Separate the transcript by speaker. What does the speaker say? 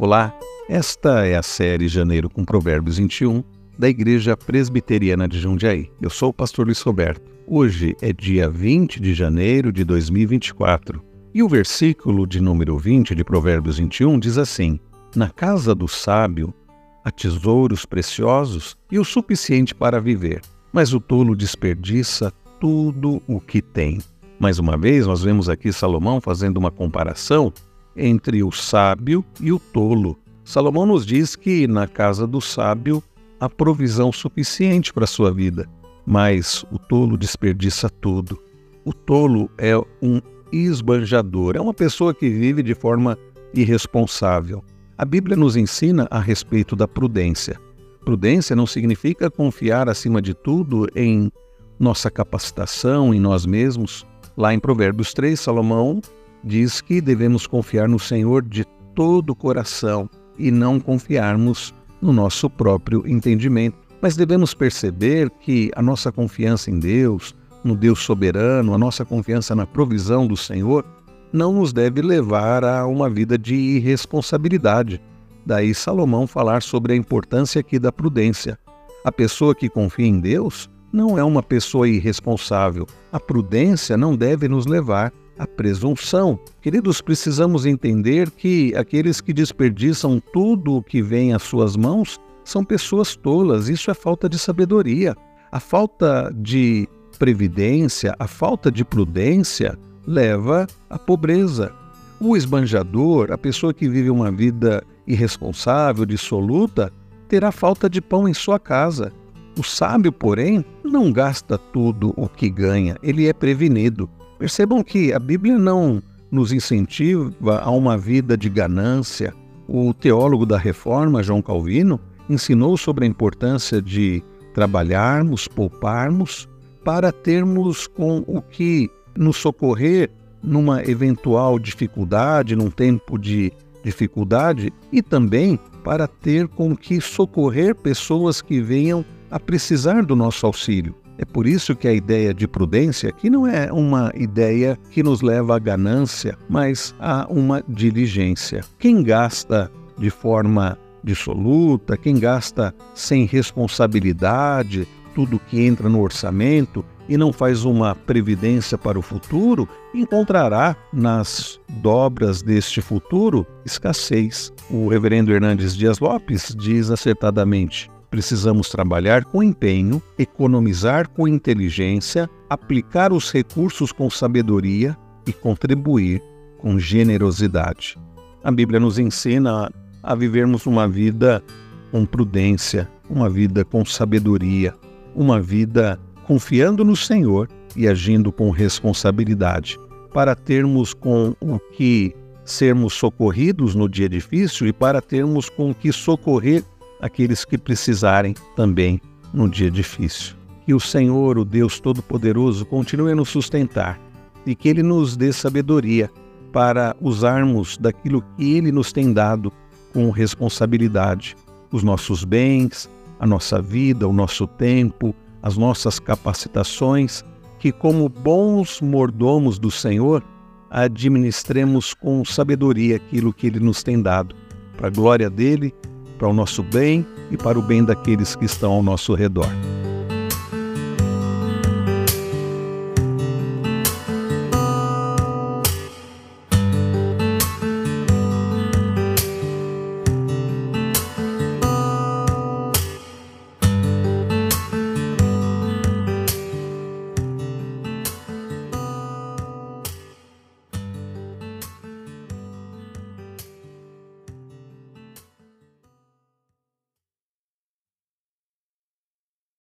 Speaker 1: Olá, esta é a série Janeiro com Provérbios 21 da Igreja Presbiteriana de Jundiaí. Eu sou o pastor Luiz Roberto. Hoje é dia 20 de janeiro de 2024 e o versículo de número 20 de Provérbios 21 diz assim: Na casa do sábio há tesouros preciosos e o suficiente para viver, mas o tolo desperdiça tudo o que tem. Mais uma vez, nós vemos aqui Salomão fazendo uma comparação entre o sábio e o tolo. Salomão nos diz que na casa do sábio há provisão suficiente para a sua vida, mas o tolo desperdiça tudo. O tolo é um esbanjador, é uma pessoa que vive de forma irresponsável. A Bíblia nos ensina a respeito da prudência. Prudência não significa confiar acima de tudo em nossa capacitação, em nós mesmos. Lá em Provérbios 3, Salomão diz que devemos confiar no Senhor de todo o coração e não confiarmos no nosso próprio entendimento. Mas devemos perceber que a nossa confiança em Deus, no Deus soberano, a nossa confiança na provisão do Senhor, não nos deve levar a uma vida de irresponsabilidade. Daí Salomão falar sobre a importância aqui da prudência. A pessoa que confia em Deus não é uma pessoa irresponsável. A prudência não deve nos levar à presunção. Queridos, precisamos entender que aqueles que desperdiçam tudo o que vem às suas mãos são pessoas tolas. Isso é falta de sabedoria. A falta de previdência, a falta de prudência leva à pobreza. O esbanjador, a pessoa que vive uma vida irresponsável, dissoluta, terá falta de pão em sua casa. O sábio, porém, não gasta tudo o que ganha, ele é prevenido. Percebam que a Bíblia não nos incentiva a uma vida de ganância. O teólogo da reforma, João Calvino, ensinou sobre a importância de trabalharmos, pouparmos, para termos com o que nos socorrer numa eventual dificuldade, num tempo de dificuldade, e também para ter com que socorrer pessoas que venham a precisar do nosso auxílio. É por isso que a ideia de prudência aqui não é uma ideia que nos leva à ganância, mas a uma diligência. Quem gasta de forma dissoluta, quem gasta sem responsabilidade tudo que entra no orçamento e não faz uma previdência para o futuro, encontrará nas dobras deste futuro escassez. O reverendo Hernandes Dias Lopes diz acertadamente: Precisamos trabalhar com empenho, economizar com inteligência, aplicar os recursos com sabedoria e contribuir com generosidade. A Bíblia nos ensina a vivermos uma vida com prudência, uma vida com sabedoria, uma vida confiando no Senhor e agindo com responsabilidade, para termos com o que sermos socorridos no dia difícil e para termos com o que socorrer aqueles que precisarem também no dia difícil. Que o Senhor, o Deus Todo-Poderoso, continue a nos sustentar e que Ele nos dê sabedoria para usarmos daquilo que Ele nos tem dado com responsabilidade, os nossos bens, a nossa vida, o nosso tempo, as nossas capacitações, que como bons mordomos do Senhor, administremos com sabedoria aquilo que Ele nos tem dado, para a glória dele para o nosso bem e para o bem daqueles que estão ao nosso redor.